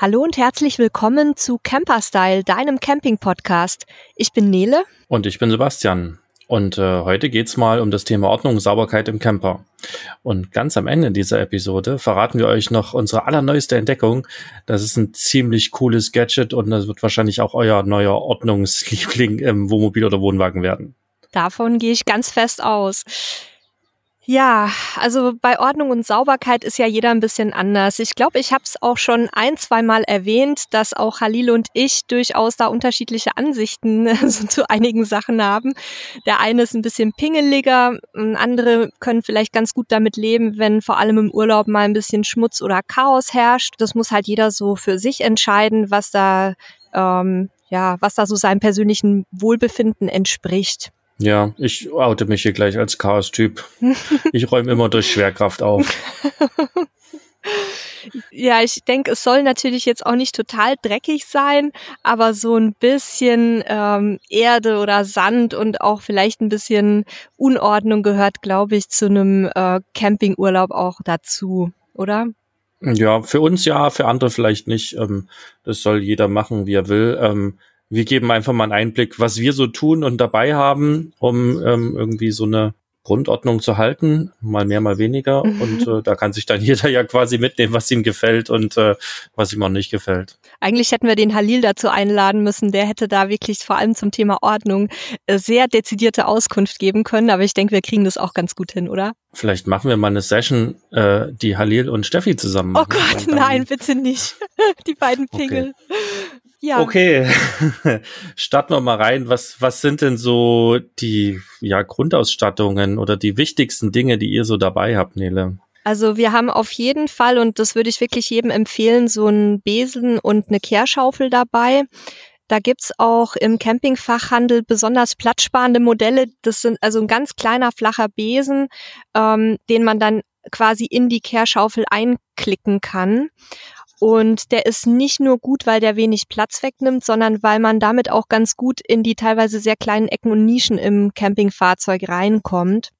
Hallo und herzlich willkommen zu Camperstyle, deinem Camping-Podcast. Ich bin Nele. Und ich bin Sebastian. Und äh, heute geht's mal um das Thema Ordnung und Sauberkeit im Camper. Und ganz am Ende dieser Episode verraten wir euch noch unsere allerneueste Entdeckung. Das ist ein ziemlich cooles Gadget und das wird wahrscheinlich auch euer neuer Ordnungsliebling im Wohnmobil oder Wohnwagen werden. Davon gehe ich ganz fest aus. Ja, also bei Ordnung und Sauberkeit ist ja jeder ein bisschen anders. Ich glaube, ich habe es auch schon ein, zwei Mal erwähnt, dass auch Halil und ich durchaus da unterschiedliche Ansichten so zu einigen Sachen haben. Der eine ist ein bisschen pingeliger, andere können vielleicht ganz gut damit leben, wenn vor allem im Urlaub mal ein bisschen Schmutz oder Chaos herrscht. Das muss halt jeder so für sich entscheiden, was da ähm, ja, was da so seinem persönlichen Wohlbefinden entspricht. Ja, ich oute mich hier gleich als Chaos-Typ. Ich räume immer durch Schwerkraft auf. Ja, ich denke, es soll natürlich jetzt auch nicht total dreckig sein, aber so ein bisschen ähm, Erde oder Sand und auch vielleicht ein bisschen Unordnung gehört, glaube ich, zu einem äh, Campingurlaub auch dazu, oder? Ja, für uns ja, für andere vielleicht nicht. Ähm, das soll jeder machen, wie er will. Ähm, wir geben einfach mal einen Einblick, was wir so tun und dabei haben, um ähm, irgendwie so eine Grundordnung zu halten, mal mehr, mal weniger. Mhm. Und äh, da kann sich dann jeder ja quasi mitnehmen, was ihm gefällt und äh, was ihm auch nicht gefällt. Eigentlich hätten wir den Halil dazu einladen müssen. Der hätte da wirklich vor allem zum Thema Ordnung äh, sehr dezidierte Auskunft geben können. Aber ich denke, wir kriegen das auch ganz gut hin, oder? Vielleicht machen wir mal eine Session, äh, die Halil und Steffi zusammen oh machen. Oh Gott, nein, bitte nicht. die beiden Pingel. Okay. Ja. Okay, starten wir mal rein. Was, was sind denn so die ja, Grundausstattungen oder die wichtigsten Dinge, die ihr so dabei habt, Nele? Also wir haben auf jeden Fall, und das würde ich wirklich jedem empfehlen, so einen Besen und eine Kehrschaufel dabei. Da gibt's auch im Campingfachhandel besonders platzsparende Modelle. Das sind also ein ganz kleiner flacher Besen, ähm, den man dann quasi in die Kehrschaufel einklicken kann. Und der ist nicht nur gut, weil der wenig Platz wegnimmt, sondern weil man damit auch ganz gut in die teilweise sehr kleinen Ecken und Nischen im Campingfahrzeug reinkommt.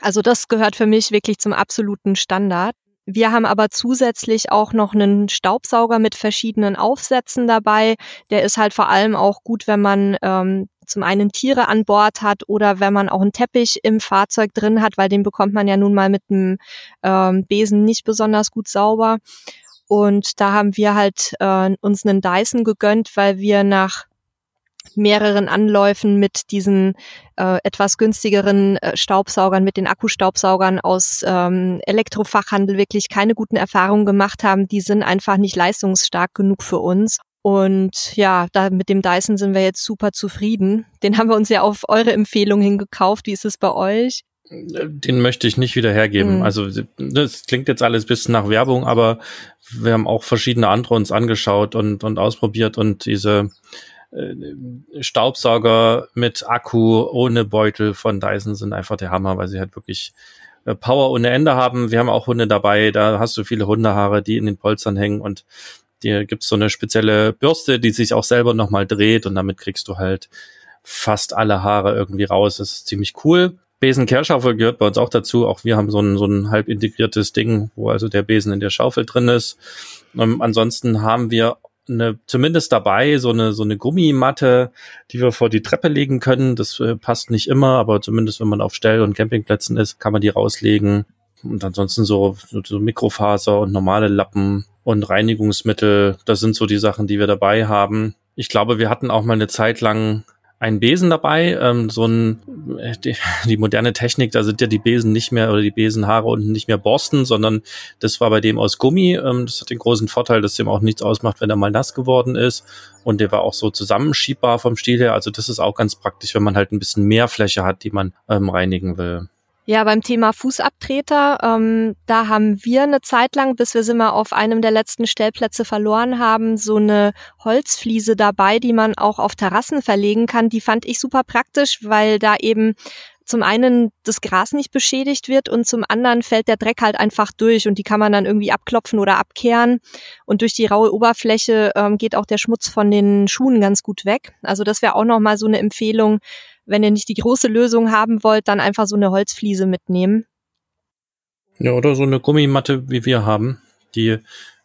Also das gehört für mich wirklich zum absoluten Standard. Wir haben aber zusätzlich auch noch einen Staubsauger mit verschiedenen Aufsätzen dabei. Der ist halt vor allem auch gut, wenn man ähm, zum einen Tiere an Bord hat oder wenn man auch einen Teppich im Fahrzeug drin hat, weil den bekommt man ja nun mal mit einem ähm, Besen nicht besonders gut sauber. Und da haben wir halt äh, uns einen Dyson gegönnt, weil wir nach mehreren Anläufen mit diesen äh, etwas günstigeren äh, Staubsaugern, mit den Akkustaubsaugern aus ähm, Elektrofachhandel wirklich keine guten Erfahrungen gemacht haben. Die sind einfach nicht leistungsstark genug für uns. Und ja, da mit dem Dyson sind wir jetzt super zufrieden. Den haben wir uns ja auf eure Empfehlung hingekauft. Wie ist es bei euch? Den möchte ich nicht wieder hergeben. Mhm. Also das klingt jetzt alles bisschen nach Werbung, aber wir haben auch verschiedene andere uns angeschaut und, und ausprobiert und diese Staubsauger mit Akku ohne Beutel von Dyson sind einfach der Hammer, weil sie halt wirklich äh, Power ohne Ende haben. Wir haben auch Hunde dabei, da hast du viele Hundehaare, die in den Polstern hängen und dir gibt's so eine spezielle Bürste, die sich auch selber nochmal dreht und damit kriegst du halt fast alle Haare irgendwie raus. Das ist ziemlich cool. Besen-Kehrschaufel gehört bei uns auch dazu. Auch wir haben so ein, so ein halb integriertes Ding, wo also der Besen in der Schaufel drin ist. Ähm, ansonsten haben wir eine, zumindest dabei so eine, so eine Gummimatte, die wir vor die Treppe legen können. Das äh, passt nicht immer, aber zumindest wenn man auf Stell- und Campingplätzen ist, kann man die rauslegen. Und ansonsten so, so Mikrofaser und normale Lappen und Reinigungsmittel. Das sind so die Sachen, die wir dabei haben. Ich glaube, wir hatten auch mal eine Zeit lang einen Besen dabei, ähm, so ein äh, die, die moderne Technik, da sind ja die Besen nicht mehr oder die Besenhaare unten nicht mehr Borsten, sondern das war bei dem aus Gummi. Ähm, das hat den großen Vorteil, dass dem auch nichts ausmacht, wenn er mal nass geworden ist. Und der war auch so zusammenschiebbar vom Stil her. Also das ist auch ganz praktisch, wenn man halt ein bisschen mehr Fläche hat, die man ähm, reinigen will. Ja, beim Thema Fußabtreter, ähm, da haben wir eine Zeit lang, bis wir sie mal auf einem der letzten Stellplätze verloren haben, so eine Holzfliese dabei, die man auch auf Terrassen verlegen kann. Die fand ich super praktisch, weil da eben zum einen das Gras nicht beschädigt wird und zum anderen fällt der Dreck halt einfach durch und die kann man dann irgendwie abklopfen oder abkehren. Und durch die raue Oberfläche ähm, geht auch der Schmutz von den Schuhen ganz gut weg. Also das wäre auch nochmal so eine Empfehlung, wenn ihr nicht die große Lösung haben wollt, dann einfach so eine Holzfliese mitnehmen. Ja, oder so eine Gummimatte, wie wir haben. Die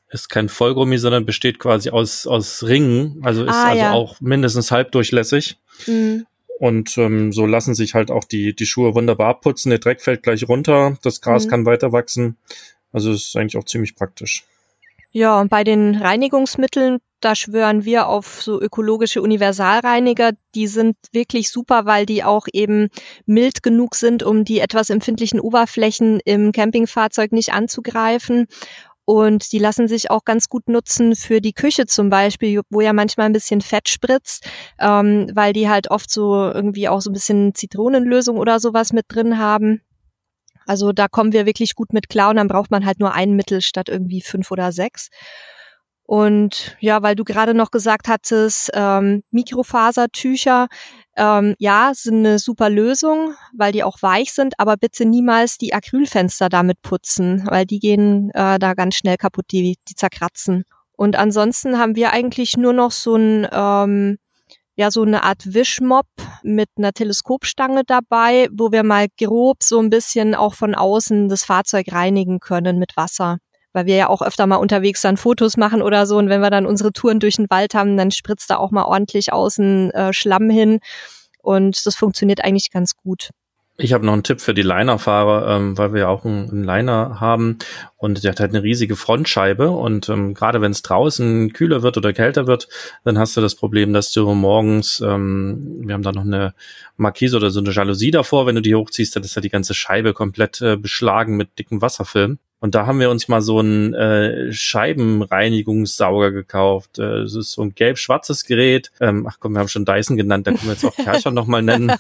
ist kein Vollgummi, sondern besteht quasi aus, aus Ringen, also ist Ah, also ja. auch mindestens halbdurchlässig. Mhm. Und ähm, so lassen sich halt auch die, die Schuhe wunderbar abputzen. Der Dreck fällt gleich runter, das Gras Mhm. kann weiter wachsen. Also es ist eigentlich auch ziemlich praktisch. Ja, und bei den Reinigungsmitteln, da schwören wir auf so ökologische Universalreiniger. Die sind wirklich super, weil die auch eben mild genug sind, um die etwas empfindlichen Oberflächen im Campingfahrzeug nicht anzugreifen. Und die lassen sich auch ganz gut nutzen für die Küche zum Beispiel, wo ja manchmal ein bisschen Fett spritzt, ähm, weil die halt oft so irgendwie auch so ein bisschen Zitronenlösung oder sowas mit drin haben. Also da kommen wir wirklich gut mit klar und dann braucht man halt nur ein Mittel statt irgendwie fünf oder sechs. Und ja, weil du gerade noch gesagt hattest, ähm, Mikrofasertücher, ähm, ja, sind eine super Lösung, weil die auch weich sind, aber bitte niemals die Acrylfenster damit putzen, weil die gehen äh, da ganz schnell kaputt, die, die zerkratzen. Und ansonsten haben wir eigentlich nur noch so ein ähm, ja so eine Art Wischmopp mit einer Teleskopstange dabei, wo wir mal grob so ein bisschen auch von außen das Fahrzeug reinigen können mit Wasser. Weil wir ja auch öfter mal unterwegs dann Fotos machen oder so und wenn wir dann unsere Touren durch den Wald haben, dann spritzt da auch mal ordentlich außen äh, Schlamm hin und das funktioniert eigentlich ganz gut. Ich habe noch einen Tipp für die Linerfahrer, ähm, weil wir ja auch einen, einen Liner haben und der hat halt eine riesige Frontscheibe und ähm, gerade wenn es draußen kühler wird oder kälter wird, dann hast du das Problem, dass du morgens, ähm, wir haben da noch eine Markise oder so eine Jalousie davor, wenn du die hochziehst, dann ist ja die ganze Scheibe komplett äh, beschlagen mit dicken Wasserfilm. Und da haben wir uns mal so einen äh, Scheibenreinigungssauger gekauft. Äh, Das ist so ein gelb-schwarzes Gerät. Ähm, ach komm, wir haben schon Dyson genannt, da können wir jetzt auch Kercher nochmal nennen.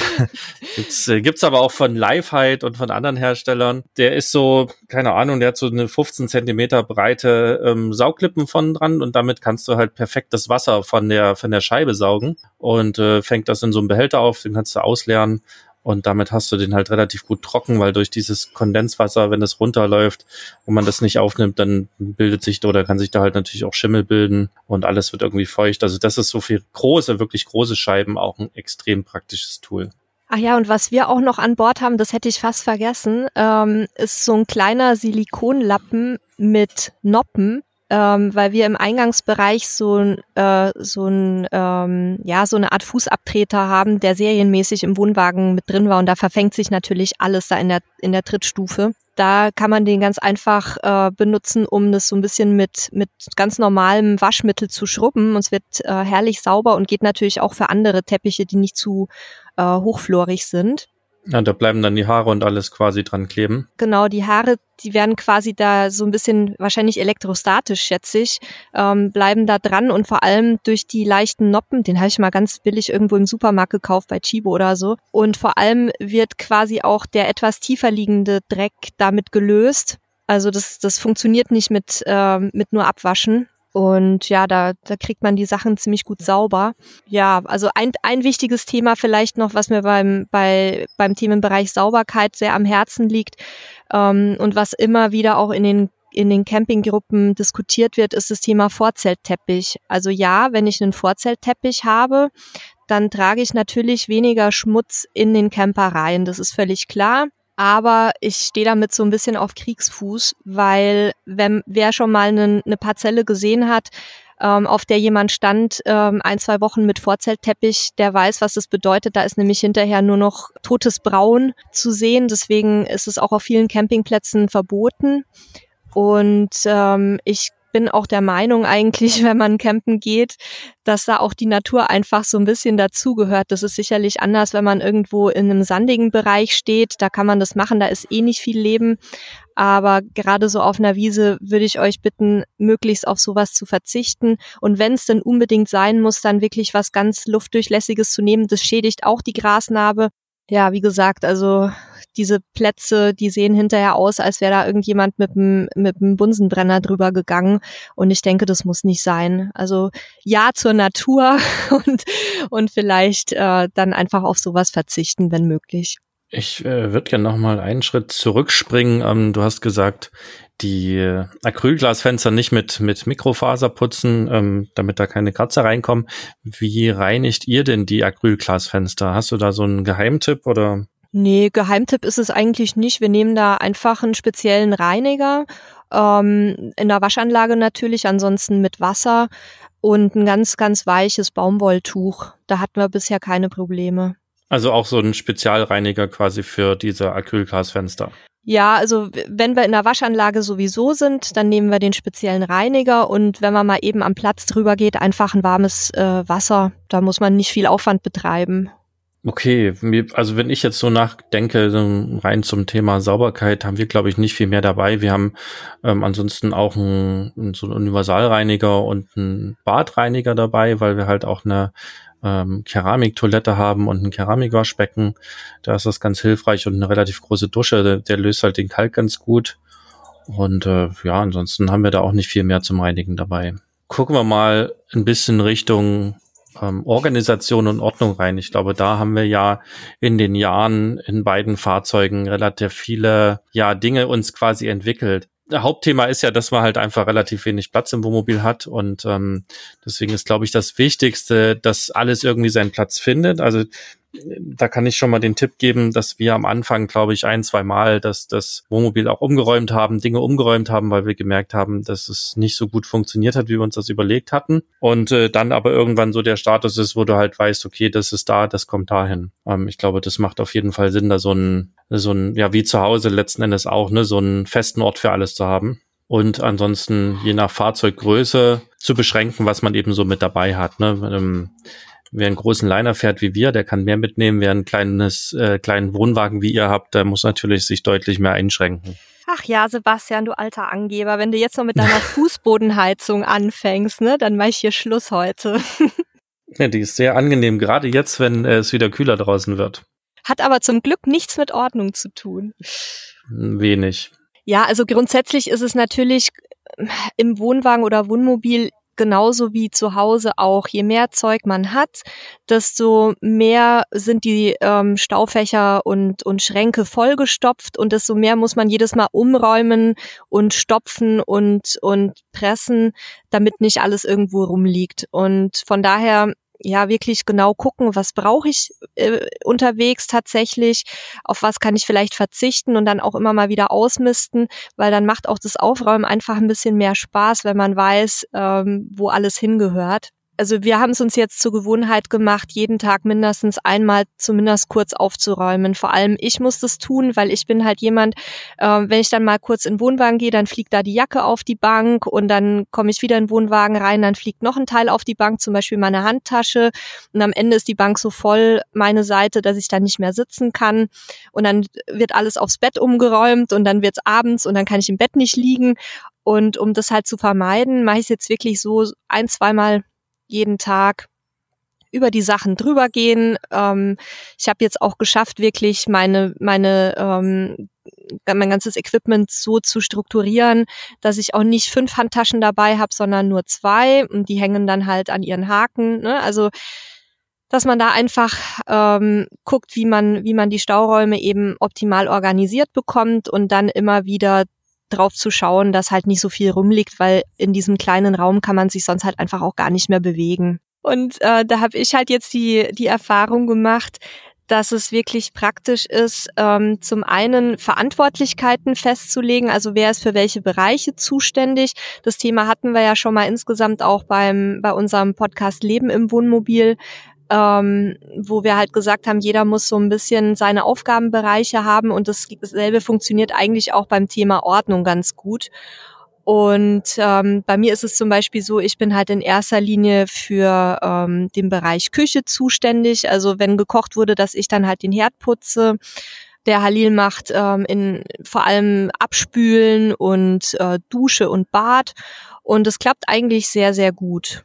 gibt's, äh, gibt's aber auch von Lifehide und von anderen Herstellern. Der ist so, keine Ahnung, der hat so eine 15 Zentimeter breite ähm, Sauglippen von dran und damit kannst du halt perfekt das Wasser von der, von der Scheibe saugen und äh, fängt das in so einem Behälter auf, den kannst du ausleeren und damit hast du den halt relativ gut trocken, weil durch dieses Kondenswasser, wenn es runterläuft und man das nicht aufnimmt, dann bildet sich oder kann sich da halt natürlich auch Schimmel bilden und alles wird irgendwie feucht. Also das ist so für große, wirklich große Scheiben auch ein extrem praktisches Tool. Ach ja, und was wir auch noch an Bord haben, das hätte ich fast vergessen, ähm, ist so ein kleiner Silikonlappen mit Noppen, ähm, weil wir im Eingangsbereich so äh, so ein, ähm, ja, so eine Art Fußabtreter haben, der serienmäßig im Wohnwagen mit drin war und da verfängt sich natürlich alles da in der, in der Trittstufe. Da kann man den ganz einfach äh, benutzen, um das so ein bisschen mit, mit ganz normalem Waschmittel zu schrubben. Und es wird äh, herrlich sauber und geht natürlich auch für andere Teppiche, die nicht zu äh, hochflorig sind. Ja, da bleiben dann die Haare und alles quasi dran kleben. Genau, die Haare, die werden quasi da so ein bisschen wahrscheinlich elektrostatisch, schätze ich, ähm, bleiben da dran und vor allem durch die leichten Noppen, den habe ich mal ganz billig irgendwo im Supermarkt gekauft bei Chibo oder so. Und vor allem wird quasi auch der etwas tiefer liegende Dreck damit gelöst. Also das, das funktioniert nicht mit, äh, mit nur Abwaschen. Und ja, da, da kriegt man die Sachen ziemlich gut sauber. Ja, also ein, ein wichtiges Thema vielleicht noch, was mir beim, bei, beim Themenbereich Sauberkeit sehr am Herzen liegt ähm, und was immer wieder auch in den in den Campinggruppen diskutiert wird, ist das Thema Vorzeltteppich. Also ja, wenn ich einen Vorzeltteppich habe, dann trage ich natürlich weniger Schmutz in den Camper rein. Das ist völlig klar. Aber ich stehe damit so ein bisschen auf Kriegsfuß, weil wenn wer schon mal eine, eine Parzelle gesehen hat, ähm, auf der jemand stand, ähm, ein, zwei Wochen mit Vorzeltteppich, der weiß, was das bedeutet. Da ist nämlich hinterher nur noch totes Braun zu sehen. Deswegen ist es auch auf vielen Campingplätzen verboten. Und ähm, ich bin auch der Meinung eigentlich, wenn man campen geht, dass da auch die Natur einfach so ein bisschen dazugehört. Das ist sicherlich anders, wenn man irgendwo in einem sandigen Bereich steht. Da kann man das machen, da ist eh nicht viel Leben. Aber gerade so auf einer Wiese würde ich euch bitten, möglichst auf sowas zu verzichten. Und wenn es denn unbedingt sein muss, dann wirklich was ganz Luftdurchlässiges zu nehmen. Das schädigt auch die Grasnarbe. Ja, wie gesagt, also diese Plätze, die sehen hinterher aus, als wäre da irgendjemand mit dem mit dem Bunsenbrenner drüber gegangen. Und ich denke, das muss nicht sein. Also ja zur Natur und und vielleicht äh, dann einfach auf sowas verzichten, wenn möglich. Ich äh, würde gerne noch mal einen Schritt zurückspringen. Ähm, du hast gesagt, die Acrylglasfenster nicht mit, mit Mikrofaser putzen, ähm, damit da keine Kratzer reinkommen. Wie reinigt ihr denn die Acrylglasfenster? Hast du da so einen Geheimtipp oder? Nee, Geheimtipp ist es eigentlich nicht. Wir nehmen da einfach einen speziellen Reiniger ähm, in der Waschanlage natürlich, ansonsten mit Wasser und ein ganz, ganz weiches Baumwolltuch. Da hatten wir bisher keine Probleme. Also auch so ein Spezialreiniger quasi für diese Acrylglasfenster. Ja, also wenn wir in der Waschanlage sowieso sind, dann nehmen wir den speziellen Reiniger und wenn man mal eben am Platz drüber geht, einfach ein warmes äh, Wasser. Da muss man nicht viel Aufwand betreiben. Okay, also wenn ich jetzt so nachdenke, rein zum Thema Sauberkeit, haben wir, glaube ich, nicht viel mehr dabei. Wir haben ähm, ansonsten auch ein, so einen Universalreiniger und einen Badreiniger dabei, weil wir halt auch eine ähm, Keramiktoilette haben und ein Keramikwaschbecken. Da ist das ganz hilfreich und eine relativ große Dusche, der, der löst halt den Kalk ganz gut. Und äh, ja, ansonsten haben wir da auch nicht viel mehr zum Reinigen dabei. Gucken wir mal ein bisschen Richtung ähm, Organisation und Ordnung rein. Ich glaube, da haben wir ja in den Jahren in beiden Fahrzeugen relativ viele ja Dinge uns quasi entwickelt. Hauptthema ist ja, dass man halt einfach relativ wenig Platz im Wohnmobil hat und ähm, deswegen ist, glaube ich, das Wichtigste, dass alles irgendwie seinen Platz findet. Also da kann ich schon mal den Tipp geben, dass wir am Anfang, glaube ich, ein, zwei Mal dass das Wohnmobil auch umgeräumt haben, Dinge umgeräumt haben, weil wir gemerkt haben, dass es nicht so gut funktioniert hat, wie wir uns das überlegt hatten. Und äh, dann aber irgendwann so der Status ist, wo du halt weißt, okay, das ist da, das kommt dahin. Ähm, ich glaube, das macht auf jeden Fall Sinn, da so ein, so ein, ja, wie zu Hause letzten Endes auch, ne, so einen festen Ort für alles zu haben. Und ansonsten je nach Fahrzeuggröße zu beschränken, was man eben so mit dabei hat. Ne? Ähm, wer einen großen Liner fährt wie wir, der kann mehr mitnehmen. Wer ein kleines, äh, kleinen Wohnwagen wie ihr habt, der muss natürlich sich deutlich mehr einschränken. Ach ja, Sebastian, du alter Angeber, wenn du jetzt noch mit deiner Fußbodenheizung anfängst, ne, dann mach ich hier Schluss heute. ja, die ist sehr angenehm, gerade jetzt, wenn äh, es wieder kühler draußen wird. Hat aber zum Glück nichts mit Ordnung zu tun. Wenig. Ja, also grundsätzlich ist es natürlich im Wohnwagen oder Wohnmobil genauso wie zu Hause auch. Je mehr Zeug man hat, desto mehr sind die ähm, Staufächer und, und Schränke vollgestopft und desto mehr muss man jedes Mal umräumen und stopfen und, und pressen, damit nicht alles irgendwo rumliegt. Und von daher ja wirklich genau gucken, was brauche ich äh, unterwegs tatsächlich, auf was kann ich vielleicht verzichten und dann auch immer mal wieder ausmisten, weil dann macht auch das Aufräumen einfach ein bisschen mehr Spaß, wenn man weiß, ähm, wo alles hingehört also wir haben es uns jetzt zur Gewohnheit gemacht, jeden Tag mindestens einmal zumindest kurz aufzuräumen. Vor allem ich muss das tun, weil ich bin halt jemand, äh, wenn ich dann mal kurz in den Wohnwagen gehe, dann fliegt da die Jacke auf die Bank und dann komme ich wieder in den Wohnwagen rein, dann fliegt noch ein Teil auf die Bank, zum Beispiel meine Handtasche. Und am Ende ist die Bank so voll meine Seite, dass ich da nicht mehr sitzen kann. Und dann wird alles aufs Bett umgeräumt und dann wird's abends und dann kann ich im Bett nicht liegen. Und um das halt zu vermeiden, mache ich es jetzt wirklich so ein, zweimal jeden Tag über die Sachen drüber gehen. Ähm, ich habe jetzt auch geschafft, wirklich meine, meine ähm, mein ganzes Equipment so zu strukturieren, dass ich auch nicht fünf Handtaschen dabei habe, sondern nur zwei und die hängen dann halt an ihren Haken. Ne? Also dass man da einfach ähm, guckt, wie man, wie man die Stauräume eben optimal organisiert bekommt und dann immer wieder drauf zu schauen, dass halt nicht so viel rumliegt, weil in diesem kleinen Raum kann man sich sonst halt einfach auch gar nicht mehr bewegen. Und äh, da habe ich halt jetzt die, die Erfahrung gemacht, dass es wirklich praktisch ist, ähm, zum einen Verantwortlichkeiten festzulegen, also wer ist für welche Bereiche zuständig. Das Thema hatten wir ja schon mal insgesamt auch beim bei unserem Podcast Leben im Wohnmobil, ähm, wo wir halt gesagt haben, jeder muss so ein bisschen seine Aufgabenbereiche haben und dasselbe funktioniert eigentlich auch beim Thema Ordnung ganz gut. Und ähm, bei mir ist es zum Beispiel so, ich bin halt in erster Linie für ähm, den Bereich Küche zuständig. Also wenn gekocht wurde, dass ich dann halt den Herd putze. Der Halil macht ähm, in vor allem Abspülen und äh, Dusche und Bad. Und es klappt eigentlich sehr, sehr gut.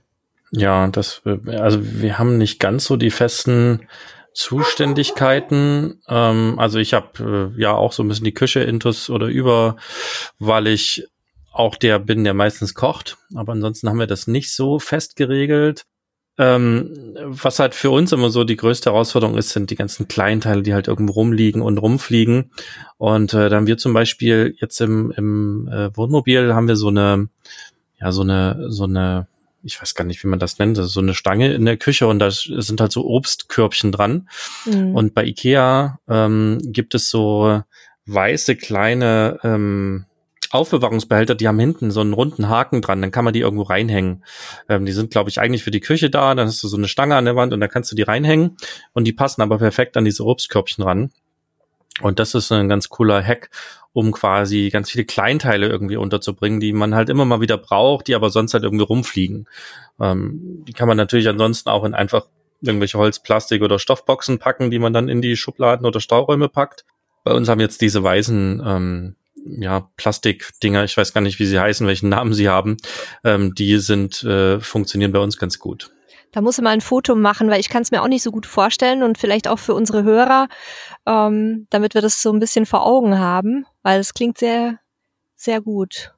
Ja, das, also wir haben nicht ganz so die festen Zuständigkeiten. Ähm, also ich habe äh, ja auch so ein bisschen die Küche intus oder über, weil ich auch der bin, der meistens kocht. Aber ansonsten haben wir das nicht so fest geregelt. Ähm, was halt für uns immer so die größte Herausforderung ist, sind die ganzen Kleinteile, die halt irgendwo rumliegen und rumfliegen. Und äh, dann wir zum Beispiel jetzt im, im äh, Wohnmobil haben wir so eine, ja, so eine, so eine ich weiß gar nicht, wie man das nennt, das ist so eine Stange in der Küche und da sind halt so Obstkörbchen dran. Mhm. Und bei Ikea ähm, gibt es so weiße kleine ähm, Aufbewahrungsbehälter, die haben hinten so einen runden Haken dran, dann kann man die irgendwo reinhängen. Ähm, die sind, glaube ich, eigentlich für die Küche da, dann hast du so eine Stange an der Wand und da kannst du die reinhängen und die passen aber perfekt an diese Obstkörbchen ran. Und das ist ein ganz cooler Hack, um quasi ganz viele Kleinteile irgendwie unterzubringen, die man halt immer mal wieder braucht, die aber sonst halt irgendwie rumfliegen. Ähm, die kann man natürlich ansonsten auch in einfach irgendwelche Holz, Plastik oder Stoffboxen packen, die man dann in die Schubladen oder Stauräume packt. Bei uns haben jetzt diese weißen ähm, ja, Plastikdinger, ich weiß gar nicht, wie sie heißen, welchen Namen sie haben, ähm, die sind, äh, funktionieren bei uns ganz gut. Da muss man mal ein Foto machen, weil ich kann es mir auch nicht so gut vorstellen und vielleicht auch für unsere Hörer, ähm, damit wir das so ein bisschen vor Augen haben, weil es klingt sehr, sehr gut.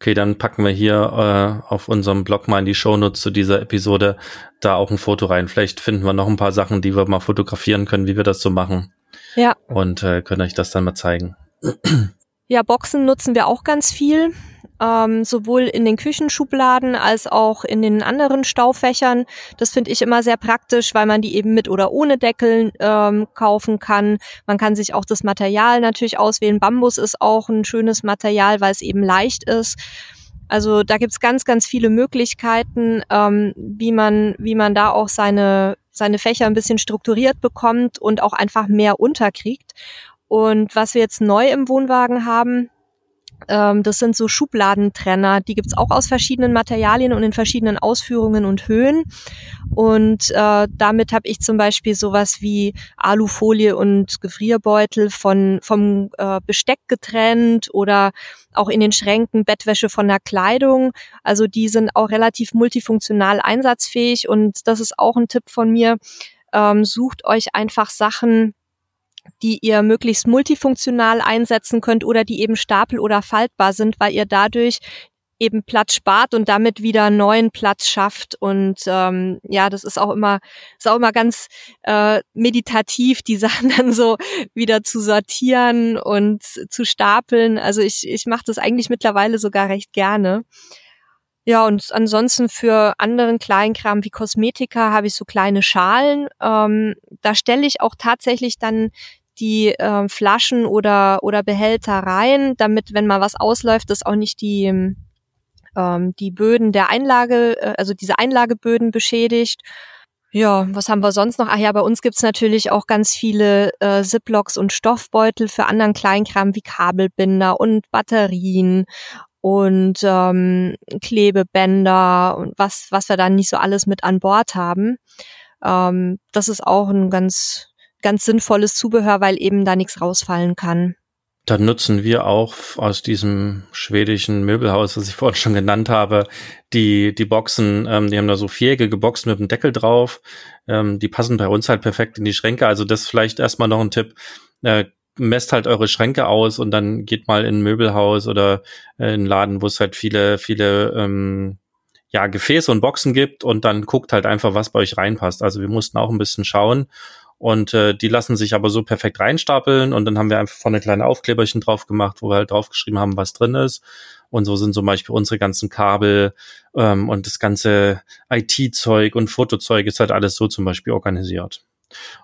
Okay, dann packen wir hier äh, auf unserem Blog mal in die Shownotes zu dieser Episode da auch ein Foto rein. Vielleicht finden wir noch ein paar Sachen, die wir mal fotografieren können, wie wir das so machen. Ja. Und äh, können euch das dann mal zeigen. Ja, Boxen nutzen wir auch ganz viel, ähm, sowohl in den Küchenschubladen als auch in den anderen Staufächern. Das finde ich immer sehr praktisch, weil man die eben mit oder ohne Deckel ähm, kaufen kann. Man kann sich auch das Material natürlich auswählen. Bambus ist auch ein schönes Material, weil es eben leicht ist. Also da gibt's ganz, ganz viele Möglichkeiten, ähm, wie man, wie man da auch seine seine Fächer ein bisschen strukturiert bekommt und auch einfach mehr unterkriegt. Und was wir jetzt neu im Wohnwagen haben, ähm, das sind so Schubladentrenner. Die gibt's auch aus verschiedenen Materialien und in verschiedenen Ausführungen und Höhen. Und äh, damit habe ich zum Beispiel sowas wie Alufolie und Gefrierbeutel von vom äh, Besteck getrennt oder auch in den Schränken Bettwäsche von der Kleidung. Also die sind auch relativ multifunktional einsatzfähig und das ist auch ein Tipp von mir. Ähm, sucht euch einfach Sachen, die ihr möglichst multifunktional einsetzen könnt oder die eben stapel- oder faltbar sind, weil ihr dadurch eben Platz spart und damit wieder neuen Platz schafft. Und ähm, ja, das ist auch immer, ist auch immer ganz äh, meditativ, die Sachen dann so wieder zu sortieren und zu stapeln. Also ich, ich mache das eigentlich mittlerweile sogar recht gerne. Ja, und ansonsten für anderen Kleinkram wie Kosmetika habe ich so kleine Schalen. Ähm, da stelle ich auch tatsächlich dann die äh, Flaschen oder, oder Behälter rein, damit, wenn mal was ausläuft, das auch nicht die, ähm, die Böden der Einlage, äh, also diese Einlageböden beschädigt. Ja, was haben wir sonst noch? Ach ja, bei uns gibt's natürlich auch ganz viele äh, Ziplocs und Stoffbeutel für anderen Kleinkram wie Kabelbinder und Batterien und ähm, Klebebänder und was, was wir dann nicht so alles mit an Bord haben. Ähm, das ist auch ein ganz, ganz sinnvolles Zubehör, weil eben da nichts rausfallen kann. Dann nutzen wir auch aus diesem schwedischen Möbelhaus, was ich vorhin schon genannt habe, die, die Boxen, ähm, die haben da so viereckige Boxen mit dem Deckel drauf. Ähm, die passen bei uns halt perfekt in die Schränke. Also das vielleicht erstmal noch ein Tipp. Äh, messt halt eure Schränke aus und dann geht mal in ein Möbelhaus oder äh, in einen Laden, wo es halt viele, viele ähm, ja, Gefäße und Boxen gibt und dann guckt halt einfach, was bei euch reinpasst. Also wir mussten auch ein bisschen schauen und äh, die lassen sich aber so perfekt reinstapeln und dann haben wir einfach vorne kleine Aufkleberchen drauf gemacht, wo wir halt draufgeschrieben haben, was drin ist. Und so sind zum Beispiel unsere ganzen Kabel ähm, und das ganze IT-Zeug und Fotozeug ist halt alles so zum Beispiel organisiert.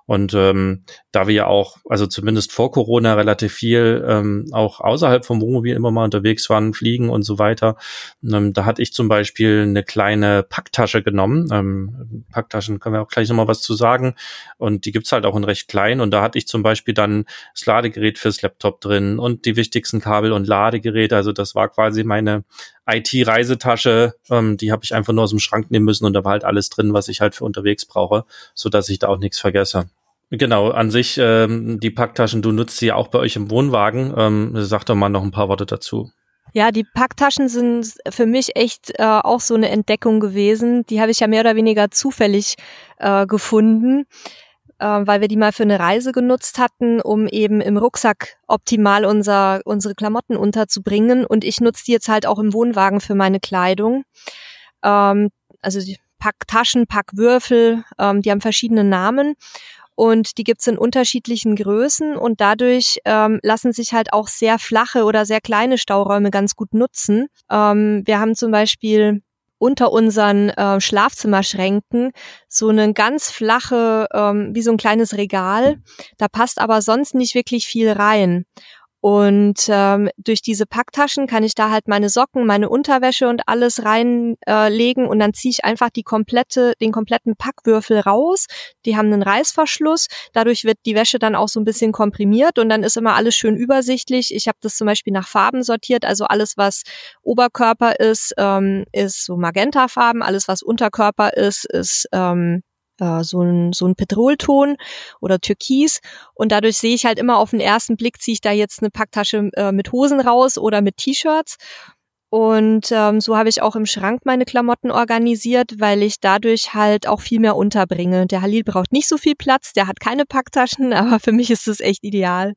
Und ähm, da wir ja auch, also zumindest vor Corona relativ viel ähm, auch außerhalb vom Wohnmobil immer mal unterwegs waren, fliegen und so weiter, ähm, da hatte ich zum Beispiel eine kleine Packtasche genommen. Ähm, Packtaschen können wir auch gleich nochmal was zu sagen. Und die gibt's halt auch in recht klein. Und da hatte ich zum Beispiel dann das Ladegerät fürs Laptop drin und die wichtigsten Kabel und Ladegeräte. Also das war quasi meine IT-Reisetasche, ähm, die habe ich einfach nur aus dem Schrank nehmen müssen und da war halt alles drin, was ich halt für unterwegs brauche, so dass ich da auch nichts vergesse. Genau, an sich ähm, die Packtaschen, du nutzt sie ja auch bei euch im Wohnwagen. Ähm, sag doch mal noch ein paar Worte dazu. Ja, die Packtaschen sind für mich echt äh, auch so eine Entdeckung gewesen. Die habe ich ja mehr oder weniger zufällig äh, gefunden weil wir die mal für eine Reise genutzt hatten, um eben im Rucksack optimal unser, unsere Klamotten unterzubringen. Und ich nutze die jetzt halt auch im Wohnwagen für meine Kleidung. Ähm, also die Packtaschen, Packwürfel, ähm, die haben verschiedene Namen und die gibt's in unterschiedlichen Größen und dadurch ähm, lassen sich halt auch sehr flache oder sehr kleine Stauräume ganz gut nutzen. Ähm, wir haben zum Beispiel unter unseren äh, Schlafzimmerschränken so eine ganz flache, ähm, wie so ein kleines Regal. Da passt aber sonst nicht wirklich viel rein. Und ähm, durch diese Packtaschen kann ich da halt meine Socken, meine Unterwäsche und alles reinlegen äh, legen und dann ziehe ich einfach die komplette, den kompletten Packwürfel raus. Die haben einen Reißverschluss. Dadurch wird die Wäsche dann auch so ein bisschen komprimiert und dann ist immer alles schön übersichtlich. Ich habe das zum Beispiel nach Farben sortiert, also alles, was Oberkörper ist, ähm, ist so Magentafarben, alles, was Unterkörper ist, ist ähm, äh, so ein, so ein Petrolton oder Türkis. Und dadurch sehe ich halt immer auf den ersten Blick, ziehe ich da jetzt eine Packtasche äh, mit Hosen raus oder mit T-Shirts. Und ähm, so habe ich auch im Schrank meine Klamotten organisiert, weil ich dadurch halt auch viel mehr unterbringe. Der Halil braucht nicht so viel Platz, der hat keine Packtaschen, aber für mich ist es echt ideal.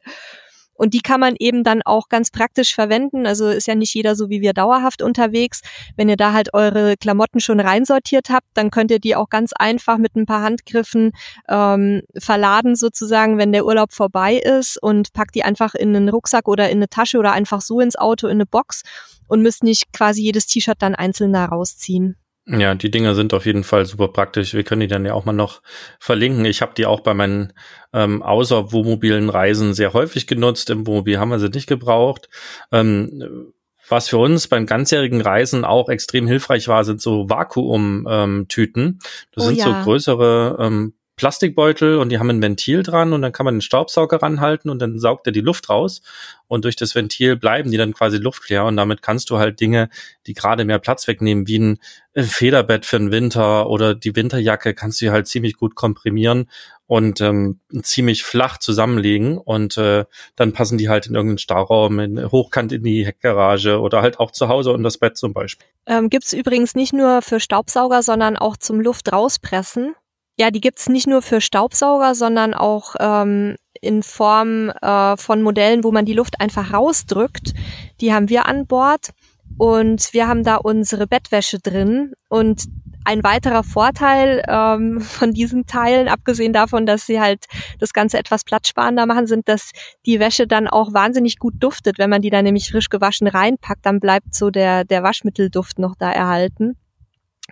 Und die kann man eben dann auch ganz praktisch verwenden. Also ist ja nicht jeder so wie wir dauerhaft unterwegs. Wenn ihr da halt eure Klamotten schon reinsortiert habt, dann könnt ihr die auch ganz einfach mit ein paar Handgriffen ähm, verladen sozusagen, wenn der Urlaub vorbei ist und packt die einfach in einen Rucksack oder in eine Tasche oder einfach so ins Auto in eine Box und müsst nicht quasi jedes T-Shirt dann einzeln da rausziehen. Ja, die Dinger sind auf jeden Fall super praktisch. Wir können die dann ja auch mal noch verlinken. Ich habe die auch bei meinen ähm, außer Wohnmobilen Reisen sehr häufig genutzt. Im Wohnmobil haben wir sie nicht gebraucht. Ähm, was für uns beim ganzjährigen Reisen auch extrem hilfreich war, sind so Vakuumtüten. Ähm, das oh, sind ja. so größere ähm, Plastikbeutel und die haben ein Ventil dran und dann kann man den Staubsauger ranhalten und dann saugt er die Luft raus und durch das Ventil bleiben die dann quasi luftleer und damit kannst du halt Dinge, die gerade mehr Platz wegnehmen, wie ein Federbett für den Winter oder die Winterjacke kannst du halt ziemlich gut komprimieren und ähm, ziemlich flach zusammenlegen und äh, dann passen die halt in irgendeinen Stauraum, in, hochkant in die Heckgarage oder halt auch zu Hause unter das Bett zum Beispiel. Ähm, Gibt übrigens nicht nur für Staubsauger, sondern auch zum Luft rauspressen. Ja, die gibt's nicht nur für Staubsauger, sondern auch ähm, in Form äh, von Modellen, wo man die Luft einfach rausdrückt. Die haben wir an Bord und wir haben da unsere Bettwäsche drin. Und ein weiterer Vorteil ähm, von diesen Teilen, abgesehen davon, dass sie halt das Ganze etwas platzsparender machen, sind, dass die Wäsche dann auch wahnsinnig gut duftet. Wenn man die dann nämlich frisch gewaschen reinpackt, dann bleibt so der, der Waschmittelduft noch da erhalten.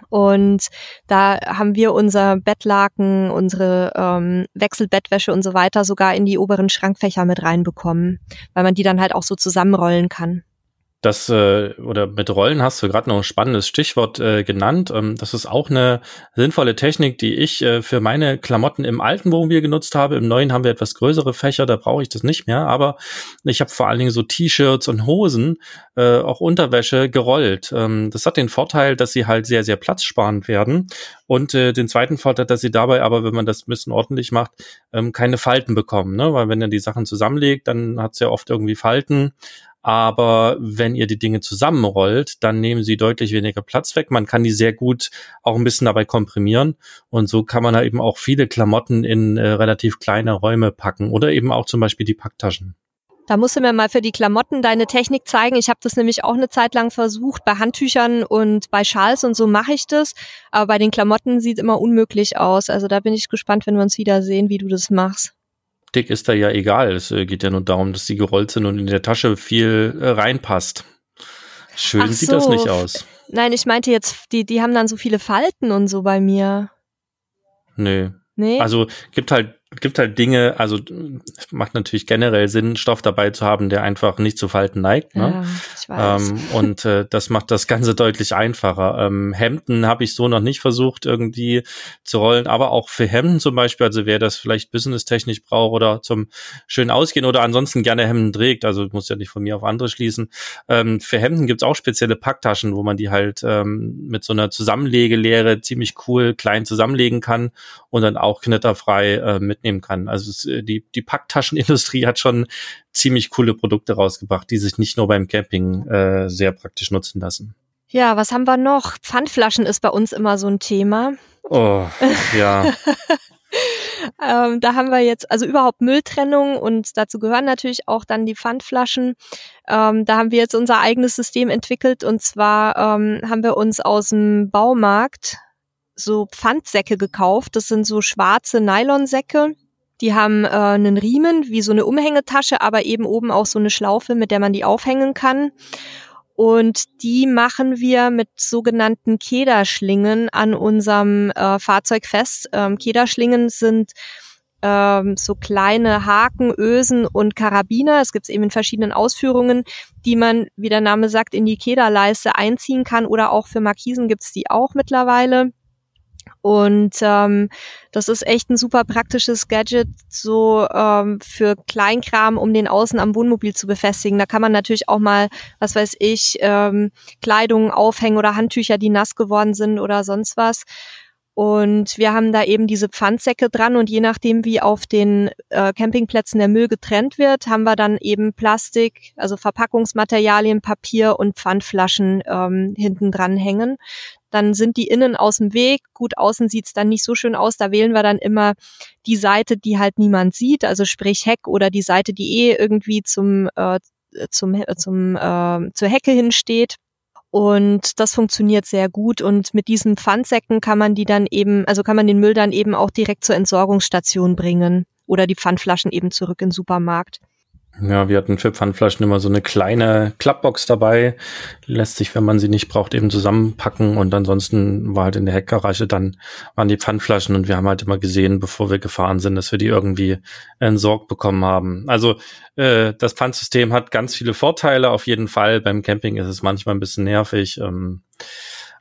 Und da haben wir unser Bettlaken, unsere ähm, Wechselbettwäsche und so weiter sogar in die oberen Schrankfächer mit reinbekommen, weil man die dann halt auch so zusammenrollen kann. Das äh, oder mit Rollen hast du gerade noch ein spannendes Stichwort äh, genannt. Ähm, das ist auch eine sinnvolle Technik, die ich äh, für meine Klamotten im alten Wohnmobil genutzt habe. Im neuen haben wir etwas größere Fächer, da brauche ich das nicht mehr. Aber ich habe vor allen Dingen so T-Shirts und Hosen, äh, auch Unterwäsche gerollt. Ähm, das hat den Vorteil, dass sie halt sehr sehr platzsparend werden und äh, den zweiten Vorteil, dass sie dabei aber, wenn man das ein bisschen ordentlich macht, ähm, keine Falten bekommen. Ne? Weil wenn ihr die Sachen zusammenlegt, dann hat es ja oft irgendwie Falten aber wenn ihr die Dinge zusammenrollt, dann nehmen sie deutlich weniger Platz weg. Man kann die sehr gut auch ein bisschen dabei komprimieren und so kann man da eben auch viele Klamotten in äh, relativ kleine Räume packen oder eben auch zum Beispiel die Packtaschen. Da musst du mir mal für die Klamotten deine Technik zeigen. Ich habe das nämlich auch eine Zeit lang versucht. Bei Handtüchern und bei Schals und so mache ich das. Aber bei den Klamotten sieht immer unmöglich aus. Also da bin ich gespannt, wenn wir uns wieder sehen, wie du das machst. Optik ist da ja egal. Es äh, geht ja nur darum, dass die gerollt sind und in der Tasche viel äh, reinpasst. Schön Ach sieht so. das nicht aus. Nein, ich meinte jetzt, die, die haben dann so viele Falten und so bei mir. Nee. Nee. Also gibt halt gibt halt Dinge, also macht natürlich generell Sinn, Stoff dabei zu haben, der einfach nicht zu Falten neigt. Ne? Ja, ich weiß. Ähm, und äh, das macht das Ganze deutlich einfacher. Ähm, Hemden habe ich so noch nicht versucht, irgendwie zu rollen, aber auch für Hemden zum Beispiel, also wer das vielleicht businesstechnisch braucht oder zum schön ausgehen oder ansonsten gerne Hemden trägt, also muss ja nicht von mir auf andere schließen. Ähm, für Hemden gibt's auch spezielle Packtaschen, wo man die halt ähm, mit so einer Zusammenlegelehre ziemlich cool klein zusammenlegen kann und dann auch knitterfrei äh, mit mitnehmen kann. Also es, äh, die, die Packtaschenindustrie hat schon ziemlich coole Produkte rausgebracht, die sich nicht nur beim Camping äh, sehr praktisch nutzen lassen. Ja, was haben wir noch? Pfandflaschen ist bei uns immer so ein Thema. Oh, ja. ähm, da haben wir jetzt also überhaupt Mülltrennung und dazu gehören natürlich auch dann die Pfandflaschen. Ähm, da haben wir jetzt unser eigenes System entwickelt und zwar ähm, haben wir uns aus dem Baumarkt so Pfandsäcke gekauft. Das sind so schwarze Nylonsäcke. Die haben äh, einen Riemen wie so eine Umhängetasche, aber eben oben auch so eine Schlaufe, mit der man die aufhängen kann. Und die machen wir mit sogenannten Kederschlingen an unserem äh, Fahrzeug fest. Ähm, Kederschlingen sind ähm, so kleine Haken, Ösen und Karabiner. Es gibt eben in verschiedenen Ausführungen, die man, wie der Name sagt, in die Kederleiste einziehen kann oder auch für Markisen gibt's die auch mittlerweile. Und ähm, das ist echt ein super praktisches Gadget, so ähm, für Kleinkram, um den außen am Wohnmobil zu befestigen. Da kann man natürlich auch mal, was weiß ich, ähm, Kleidung aufhängen oder Handtücher, die nass geworden sind oder sonst was. Und wir haben da eben diese Pfandsäcke dran und je nachdem, wie auf den äh, Campingplätzen der Müll getrennt wird, haben wir dann eben Plastik, also Verpackungsmaterialien, Papier und Pfandflaschen ähm, hinten dran hängen. Dann sind die innen aus dem Weg. Gut, außen sieht's dann nicht so schön aus. Da wählen wir dann immer die Seite, die halt niemand sieht, also sprich Heck oder die Seite, die eh irgendwie zum, äh, zum, äh, zum, äh, zur Hecke hinsteht. Und das funktioniert sehr gut. Und mit diesen Pfandsäcken kann man die dann eben, also kann man den Müll dann eben auch direkt zur Entsorgungsstation bringen oder die Pfandflaschen eben zurück in den Supermarkt. Ja, wir hatten für Pfandflaschen immer so eine kleine Klappbox dabei. Lässt sich, wenn man sie nicht braucht, eben zusammenpacken. Und ansonsten war halt in der Heckgarage dann waren die Pfandflaschen und wir haben halt immer gesehen, bevor wir gefahren sind, dass wir die irgendwie entsorgt bekommen haben. Also äh, das Pfandsystem hat ganz viele Vorteile auf jeden Fall. Beim Camping ist es manchmal ein bisschen nervig, ähm,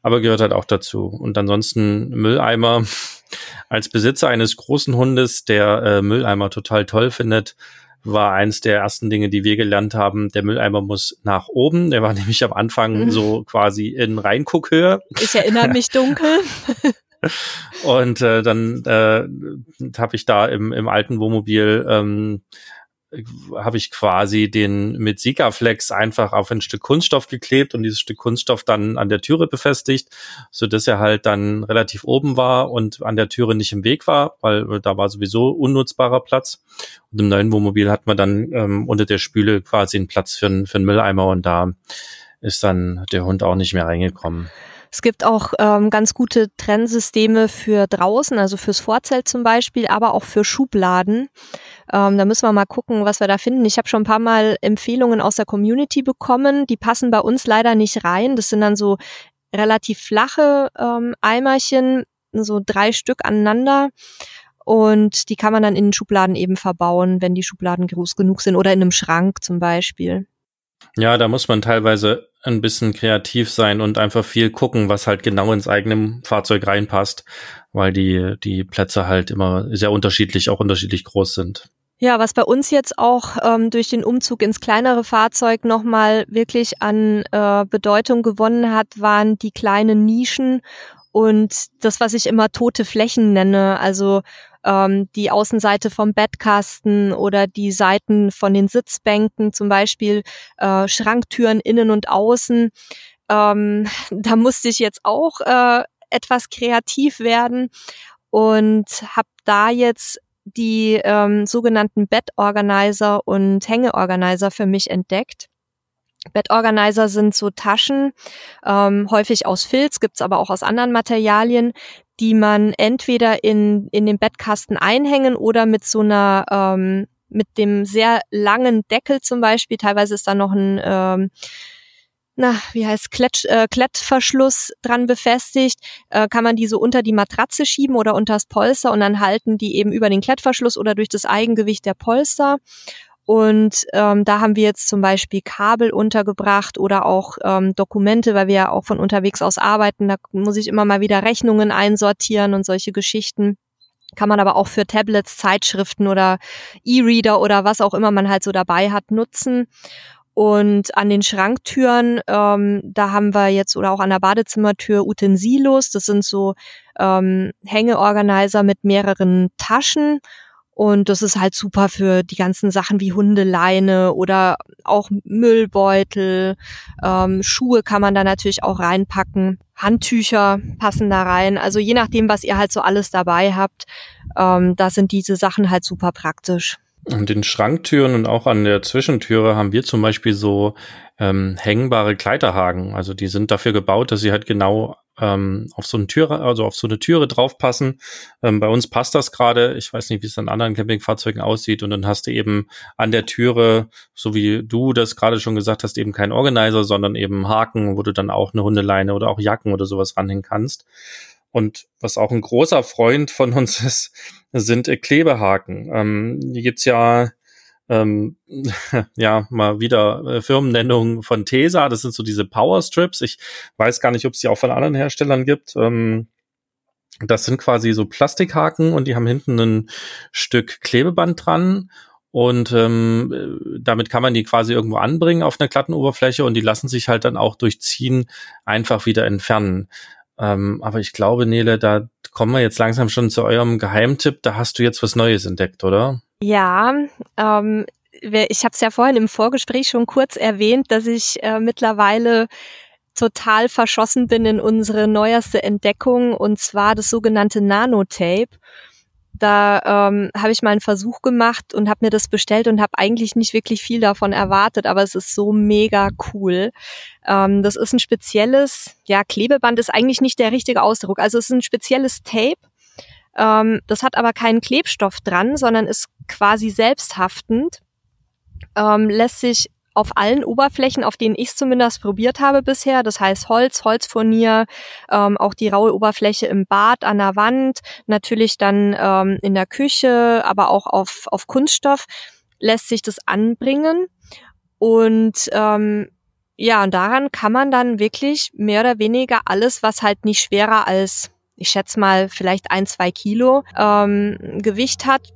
aber gehört halt auch dazu. Und ansonsten Mülleimer. Als Besitzer eines großen Hundes, der äh, Mülleimer total toll findet, war eins der ersten Dinge, die wir gelernt haben. Der Mülleimer muss nach oben. Der war nämlich am Anfang mhm. so quasi in Reinguckhöhe. Ich erinnere mich dunkel. Und äh, dann äh, habe ich da im, im alten Wohnmobil ähm, habe ich quasi den mit Sikaflex einfach auf ein Stück Kunststoff geklebt und dieses Stück Kunststoff dann an der Türe befestigt, so dass er halt dann relativ oben war und an der Türe nicht im Weg war, weil da war sowieso unnutzbarer Platz. Und im neuen Wohnmobil hat man dann ähm, unter der Spüle quasi einen Platz für, für einen Mülleimer und da ist dann der Hund auch nicht mehr reingekommen. Es gibt auch ähm, ganz gute Trennsysteme für draußen, also fürs Vorzelt zum Beispiel, aber auch für Schubladen. Ähm, da müssen wir mal gucken, was wir da finden. Ich habe schon ein paar Mal Empfehlungen aus der Community bekommen. Die passen bei uns leider nicht rein. Das sind dann so relativ flache ähm, Eimerchen, so drei Stück aneinander. Und die kann man dann in den Schubladen eben verbauen, wenn die Schubladen groß genug sind oder in einem Schrank zum Beispiel. Ja, da muss man teilweise ein bisschen kreativ sein und einfach viel gucken, was halt genau ins eigene Fahrzeug reinpasst, weil die, die Plätze halt immer sehr unterschiedlich, auch unterschiedlich groß sind. Ja, was bei uns jetzt auch ähm, durch den Umzug ins kleinere Fahrzeug nochmal wirklich an äh, Bedeutung gewonnen hat, waren die kleinen Nischen und das, was ich immer tote Flächen nenne. Also ähm, die Außenseite vom Bettkasten oder die Seiten von den Sitzbänken, zum Beispiel äh, Schranktüren innen und außen. Ähm, da musste ich jetzt auch äh, etwas kreativ werden und habe da jetzt die ähm, sogenannten Bettorganizer und Hängeorganizer für mich entdeckt. Bettorganizer sind so Taschen, ähm, häufig aus Filz, gibt's aber auch aus anderen Materialien, die man entweder in, in den Bettkasten einhängen oder mit so einer, ähm, mit dem sehr langen Deckel zum Beispiel, teilweise ist da noch ein, ähm, na, wie heißt Klett, äh, Klettverschluss dran befestigt, äh, kann man die so unter die Matratze schieben oder unters Polster und dann halten die eben über den Klettverschluss oder durch das Eigengewicht der Polster. Und ähm, da haben wir jetzt zum Beispiel Kabel untergebracht oder auch ähm, Dokumente, weil wir ja auch von unterwegs aus arbeiten. Da muss ich immer mal wieder Rechnungen einsortieren und solche Geschichten. Kann man aber auch für Tablets, Zeitschriften oder E-Reader oder was auch immer man halt so dabei hat nutzen. Und an den Schranktüren, ähm, da haben wir jetzt oder auch an der Badezimmertür Utensilos. Das sind so ähm, Hängeorganizer mit mehreren Taschen und das ist halt super für die ganzen Sachen wie Hundeleine oder auch Müllbeutel. Ähm, Schuhe kann man da natürlich auch reinpacken. Handtücher passen da rein. Also je nachdem, was ihr halt so alles dabei habt, ähm, da sind diese Sachen halt super praktisch. An den Schranktüren und auch an der Zwischentüre haben wir zum Beispiel so ähm, hängbare Kleiderhaken. Also die sind dafür gebaut, dass sie halt genau ähm, auf so eine Türe, also auf so eine Türe draufpassen. Ähm, bei uns passt das gerade. Ich weiß nicht, wie es an anderen Campingfahrzeugen aussieht. Und dann hast du eben an der Türe, so wie du das gerade schon gesagt hast, eben kein Organizer, sondern eben Haken, wo du dann auch eine Hundeleine oder auch Jacken oder sowas ranhängen kannst. Und was auch ein großer Freund von uns ist, sind äh, Klebehaken. Ähm, hier gibt's ja ähm, ja, mal wieder äh, Firmennennung von Tesa. Das sind so diese Power Strips. Ich weiß gar nicht, ob es die auch von anderen Herstellern gibt. Ähm, das sind quasi so Plastikhaken und die haben hinten ein Stück Klebeband dran. Und ähm, damit kann man die quasi irgendwo anbringen auf einer glatten Oberfläche und die lassen sich halt dann auch durch Ziehen einfach wieder entfernen. Ähm, aber ich glaube, Nele, da kommen wir jetzt langsam schon zu eurem Geheimtipp. Da hast du jetzt was Neues entdeckt, oder? Ja, ähm, ich habe es ja vorhin im Vorgespräch schon kurz erwähnt, dass ich äh, mittlerweile total verschossen bin in unsere neueste Entdeckung und zwar das sogenannte Nanotape. Da ähm, habe ich mal einen Versuch gemacht und habe mir das bestellt und habe eigentlich nicht wirklich viel davon erwartet, aber es ist so mega cool. Ähm, das ist ein spezielles, ja, Klebeband ist eigentlich nicht der richtige Ausdruck. Also es ist ein spezielles Tape, ähm, das hat aber keinen Klebstoff dran, sondern ist quasi selbsthaftend, ähm, lässt sich auf allen Oberflächen, auf denen ich es zumindest probiert habe bisher, das heißt Holz, Holzfurnier, ähm, auch die raue Oberfläche im Bad, an der Wand, natürlich dann ähm, in der Küche, aber auch auf, auf Kunststoff, lässt sich das anbringen. Und ähm, ja, und daran kann man dann wirklich mehr oder weniger alles, was halt nicht schwerer als ich schätze mal vielleicht ein, zwei Kilo ähm, Gewicht hat,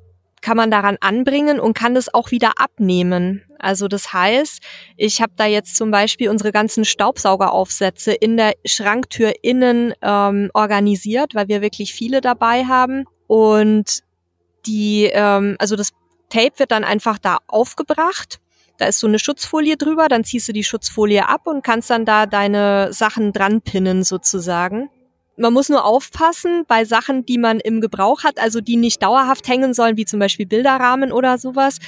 kann man daran anbringen und kann das auch wieder abnehmen. Also das heißt, ich habe da jetzt zum Beispiel unsere ganzen Staubsaugeraufsätze in der Schranktür innen ähm, organisiert, weil wir wirklich viele dabei haben. Und die, ähm, also das Tape wird dann einfach da aufgebracht. Da ist so eine Schutzfolie drüber, dann ziehst du die Schutzfolie ab und kannst dann da deine Sachen dran pinnen sozusagen. Man muss nur aufpassen bei Sachen, die man im Gebrauch hat, also die nicht dauerhaft hängen sollen, wie zum Beispiel Bilderrahmen oder sowas,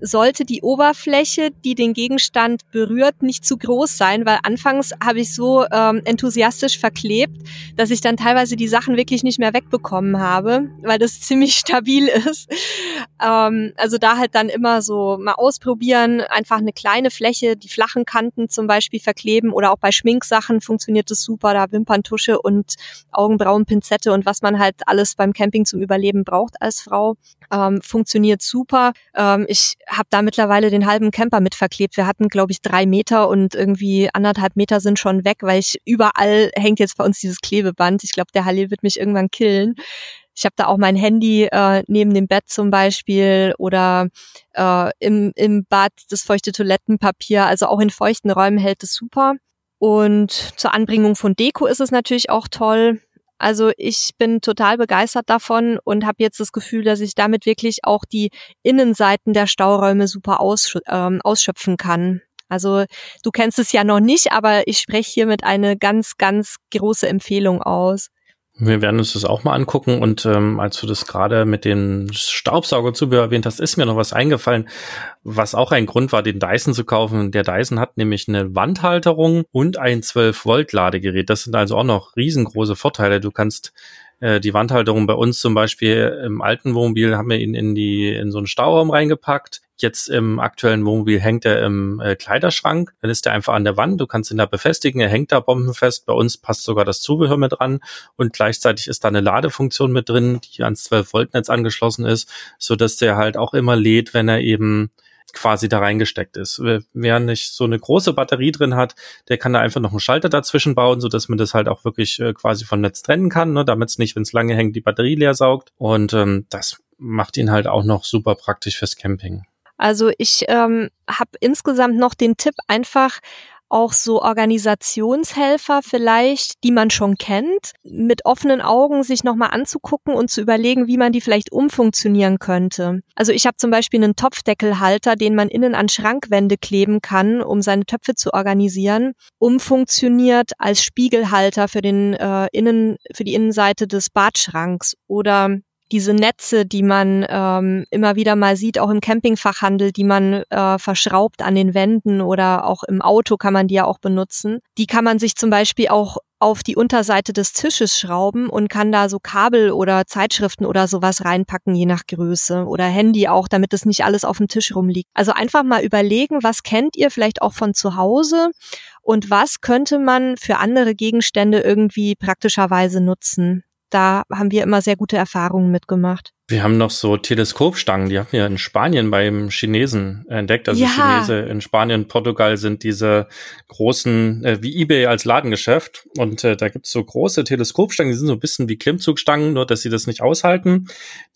sollte die Oberfläche, die den Gegenstand berührt, nicht zu groß sein, weil anfangs habe ich so ähm, enthusiastisch verklebt, dass ich dann teilweise die Sachen wirklich nicht mehr wegbekommen habe, weil das ziemlich stabil ist. Ähm, also da halt dann immer so mal ausprobieren, einfach eine kleine Fläche, die flachen Kanten zum Beispiel verkleben oder auch bei Schminksachen funktioniert das super, da Wimperntusche und Augenbrauenpinzette und was man halt alles beim Camping zum Überleben braucht als Frau, ähm, funktioniert super. Ähm, ich habe da mittlerweile den halben Camper mit verklebt. Wir hatten, glaube ich, drei Meter und irgendwie anderthalb Meter sind schon weg, weil ich überall hängt jetzt bei uns dieses Klebeband. Ich glaube, der Halil wird mich irgendwann killen. Ich habe da auch mein Handy äh, neben dem Bett zum Beispiel oder äh, im, im Bad das feuchte Toilettenpapier. Also auch in feuchten Räumen hält es super. Und zur Anbringung von Deko ist es natürlich auch toll. Also ich bin total begeistert davon und habe jetzt das Gefühl, dass ich damit wirklich auch die Innenseiten der Stauräume super aussch ähm, ausschöpfen kann. Also du kennst es ja noch nicht, aber ich spreche hiermit eine ganz, ganz große Empfehlung aus. Wir werden uns das auch mal angucken und ähm, als du das gerade mit dem Staubsaugerzubehör erwähnt hast, ist mir noch was eingefallen, was auch ein Grund war, den Dyson zu kaufen. Der Dyson hat nämlich eine Wandhalterung und ein 12 Volt Ladegerät. Das sind also auch noch riesengroße Vorteile. Du kannst äh, die Wandhalterung bei uns zum Beispiel im alten Wohnmobil haben wir ihn in die in so einen Stauraum reingepackt. Jetzt im aktuellen Wohnmobil hängt er im äh, Kleiderschrank. Dann ist er einfach an der Wand. Du kannst ihn da befestigen. Er hängt da bombenfest. Bei uns passt sogar das Zubehör mit dran. Und gleichzeitig ist da eine Ladefunktion mit drin, die ans 12 Volt Netz angeschlossen ist, so dass der halt auch immer lädt, wenn er eben quasi da reingesteckt ist. Wer nicht so eine große Batterie drin hat, der kann da einfach noch einen Schalter dazwischen bauen, so dass man das halt auch wirklich äh, quasi vom Netz trennen kann, ne, damit es nicht, wenn es lange hängt, die Batterie leer saugt. Und ähm, das macht ihn halt auch noch super praktisch fürs Camping. Also ich ähm, habe insgesamt noch den Tipp einfach auch so Organisationshelfer vielleicht, die man schon kennt, mit offenen Augen sich nochmal anzugucken und zu überlegen, wie man die vielleicht umfunktionieren könnte. Also ich habe zum Beispiel einen Topfdeckelhalter, den man innen an Schrankwände kleben kann, um seine Töpfe zu organisieren, umfunktioniert als Spiegelhalter für den äh, Innen, für die Innenseite des Badschranks oder diese Netze, die man ähm, immer wieder mal sieht, auch im Campingfachhandel, die man äh, verschraubt an den Wänden oder auch im Auto kann man die ja auch benutzen. Die kann man sich zum Beispiel auch auf die Unterseite des Tisches schrauben und kann da so Kabel oder Zeitschriften oder sowas reinpacken, je nach Größe oder Handy auch, damit es nicht alles auf dem Tisch rumliegt. Also einfach mal überlegen, was kennt ihr vielleicht auch von zu Hause und was könnte man für andere Gegenstände irgendwie praktischerweise nutzen. Da haben wir immer sehr gute Erfahrungen mitgemacht. Wir haben noch so Teleskopstangen, die haben wir in Spanien beim Chinesen entdeckt. Also ja. Chinese in Spanien, Portugal sind diese großen, äh, wie eBay als Ladengeschäft. Und äh, da gibt's so große Teleskopstangen, die sind so ein bisschen wie Klimmzugstangen, nur dass sie das nicht aushalten.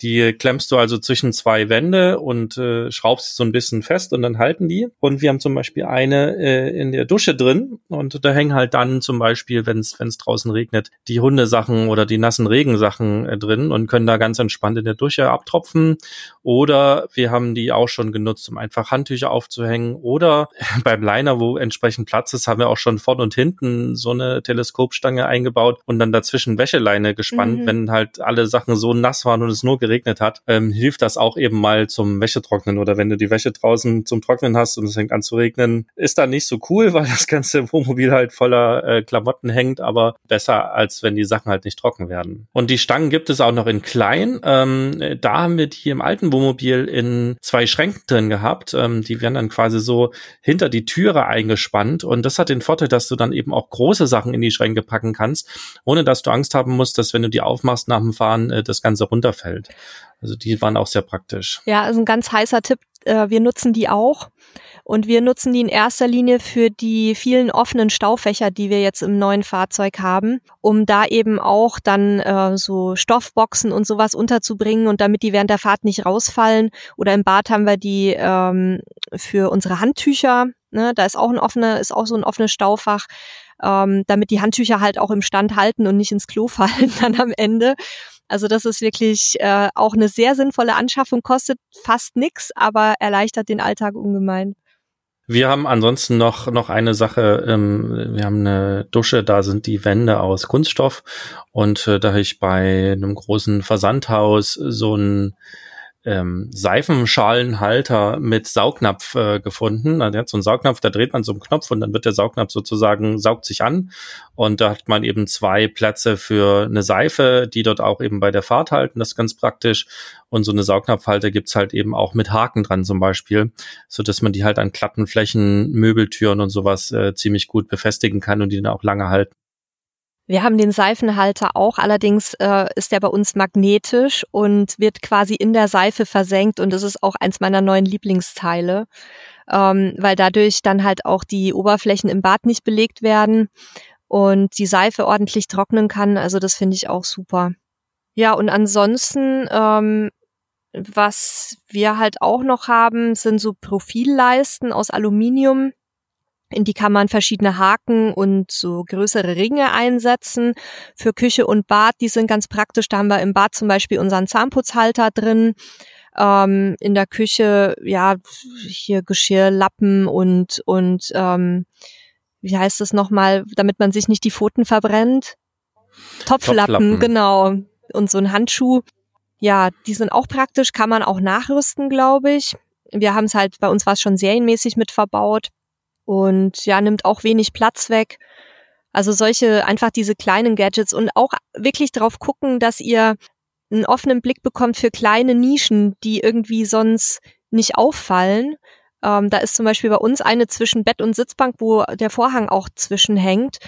Die klemmst du also zwischen zwei Wände und äh, schraubst sie so ein bisschen fest und dann halten die. Und wir haben zum Beispiel eine äh, in der Dusche drin und da hängen halt dann zum Beispiel, wenn es draußen regnet, die Hundesachen oder die nassen Regensachen äh, drin und können da ganz entspannt in der Dusche abtropfen. Oder wir haben die auch schon genutzt, um einfach Handtücher aufzuhängen. Oder beim Liner, wo entsprechend Platz ist, haben wir auch schon vorne und hinten so eine Teleskopstange eingebaut und dann dazwischen Wäscheleine gespannt, mhm. wenn halt alle Sachen so nass waren und es nur geregnet hat. Ähm, hilft das auch eben mal zum Wäschetrocknen oder wenn du die Wäsche draußen zum Trocknen hast und es fängt an zu regnen, ist da nicht so cool, weil das ganze Wohnmobil halt voller äh, Klamotten hängt, aber besser als wenn die Sachen halt nicht trocken werden. Und die Stangen gibt es auch noch in klein. Ähm, ähm, da haben wir die im alten Wohnmobil in zwei Schränken drin gehabt. Ähm, die werden dann quasi so hinter die Türe eingespannt. Und das hat den Vorteil, dass du dann eben auch große Sachen in die Schränke packen kannst, ohne dass du Angst haben musst, dass wenn du die aufmachst nach dem Fahren, äh, das Ganze runterfällt. Also die waren auch sehr praktisch. Ja, also ein ganz heißer Tipp. Äh, wir nutzen die auch. Und wir nutzen die in erster Linie für die vielen offenen Staufächer, die wir jetzt im neuen Fahrzeug haben, um da eben auch dann äh, so Stoffboxen und sowas unterzubringen und damit die während der Fahrt nicht rausfallen. Oder im Bad haben wir die ähm, für unsere Handtücher. Ne? Da ist auch ein offener, ist auch so ein offenes Staufach. Ähm, damit die Handtücher halt auch im Stand halten und nicht ins Klo fallen dann am Ende. Also das ist wirklich äh, auch eine sehr sinnvolle Anschaffung, kostet fast nix, aber erleichtert den Alltag ungemein. Wir haben ansonsten noch, noch eine Sache. Ähm, wir haben eine Dusche, da sind die Wände aus Kunststoff. Und äh, da habe ich bei einem großen Versandhaus so ein ähm, Seifenschalenhalter mit Saugnapf äh, gefunden. Also der hat so einen Saugnapf, da dreht man so einen Knopf und dann wird der Saugnapf sozusagen, saugt sich an. Und da hat man eben zwei Plätze für eine Seife, die dort auch eben bei der Fahrt halten. Das ist ganz praktisch. Und so eine Saugnapfhalter gibt's halt eben auch mit Haken dran zum Beispiel, so dass man die halt an glatten Flächen, Möbeltüren und sowas äh, ziemlich gut befestigen kann und die dann auch lange halten. Wir haben den Seifenhalter auch, allerdings äh, ist der bei uns magnetisch und wird quasi in der Seife versenkt und das ist auch eins meiner neuen Lieblingsteile, ähm, weil dadurch dann halt auch die Oberflächen im Bad nicht belegt werden und die Seife ordentlich trocknen kann. Also das finde ich auch super. Ja, und ansonsten, ähm, was wir halt auch noch haben, sind so Profilleisten aus Aluminium in die kann man verschiedene Haken und so größere Ringe einsetzen. Für Küche und Bad, die sind ganz praktisch. Da haben wir im Bad zum Beispiel unseren Zahnputzhalter drin. Ähm, in der Küche, ja, hier Geschirrlappen und, und ähm, wie heißt das nochmal, damit man sich nicht die Pfoten verbrennt? Topflappen, Topflappen, genau. Und so ein Handschuh. Ja, die sind auch praktisch, kann man auch nachrüsten, glaube ich. Wir haben es halt, bei uns war es schon serienmäßig mit verbaut und ja, nimmt auch wenig Platz weg. Also solche, einfach diese kleinen Gadgets und auch wirklich drauf gucken, dass ihr einen offenen Blick bekommt für kleine Nischen, die irgendwie sonst nicht auffallen. Ähm, da ist zum Beispiel bei uns eine zwischen Bett und Sitzbank, wo der Vorhang auch zwischen hängt.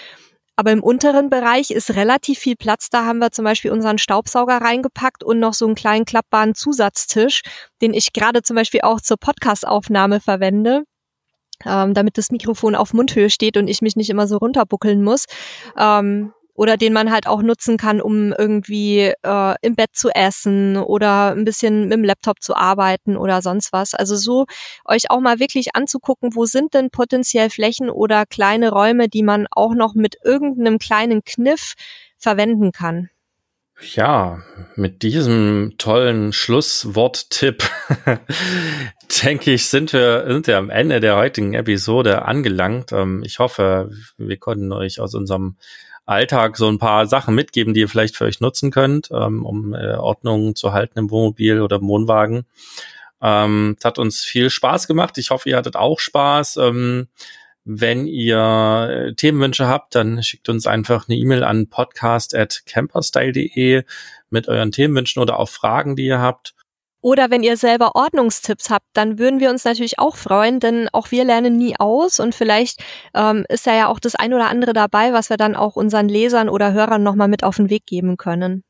Aber im unteren Bereich ist relativ viel Platz. Da haben wir zum Beispiel unseren Staubsauger reingepackt und noch so einen kleinen klappbaren Zusatztisch, den ich gerade zum Beispiel auch zur Podcastaufnahme verwende ähm, damit das Mikrofon auf Mundhöhe steht und ich mich nicht immer so runterbuckeln muss. Ähm, oder den man halt auch nutzen kann, um irgendwie äh, im Bett zu essen oder ein bisschen mit dem Laptop zu arbeiten oder sonst was. Also so euch auch mal wirklich anzugucken, wo sind denn potenziell Flächen oder kleine Räume, die man auch noch mit irgendeinem kleinen Kniff verwenden kann. Ja, mit diesem tollen Schlussworttipp denke ich, sind wir, sind wir am Ende der heutigen Episode angelangt. Ähm, ich hoffe, wir konnten euch aus unserem Alltag so ein paar Sachen mitgeben, die ihr vielleicht für euch nutzen könnt, ähm, um äh, Ordnung zu halten im Wohnmobil oder im Wohnwagen. Ähm, es hat uns viel Spaß gemacht. Ich hoffe, ihr hattet auch Spaß. Wenn ihr äh, Themenwünsche habt, dann schickt uns einfach eine E-Mail an podcast@camperstyle.de mit euren Themenwünschen oder auch Fragen, die ihr habt. Oder wenn ihr selber Ordnungstipps habt, dann würden wir uns natürlich auch freuen, denn auch wir lernen nie aus und vielleicht ähm, ist da ja auch das ein oder andere dabei, was wir dann auch unseren Lesern oder Hörern nochmal mit auf den Weg geben können.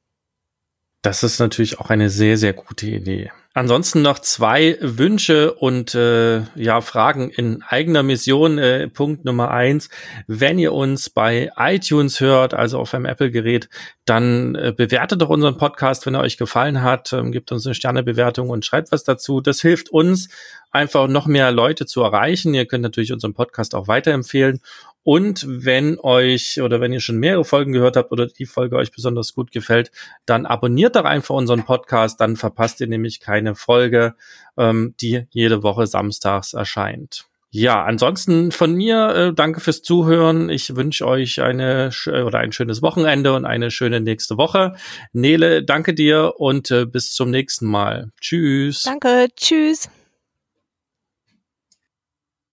Das ist natürlich auch eine sehr, sehr gute Idee. Ansonsten noch zwei Wünsche und äh, ja Fragen in eigener Mission. Äh, Punkt Nummer eins: Wenn ihr uns bei iTunes hört, also auf einem Apple-Gerät, dann äh, bewertet doch unseren Podcast, wenn er euch gefallen hat. Ähm, gebt uns eine Sternebewertung und schreibt was dazu. Das hilft uns einfach noch mehr Leute zu erreichen. Ihr könnt natürlich unseren Podcast auch weiterempfehlen und wenn euch oder wenn ihr schon mehrere Folgen gehört habt oder die Folge euch besonders gut gefällt, dann abonniert doch einfach unseren Podcast, dann verpasst ihr nämlich keine Folge, ähm, die jede Woche samstags erscheint. Ja, ansonsten von mir äh, danke fürs Zuhören. Ich wünsche euch eine oder ein schönes Wochenende und eine schöne nächste Woche. Nele, danke dir und äh, bis zum nächsten Mal. Tschüss. Danke, tschüss.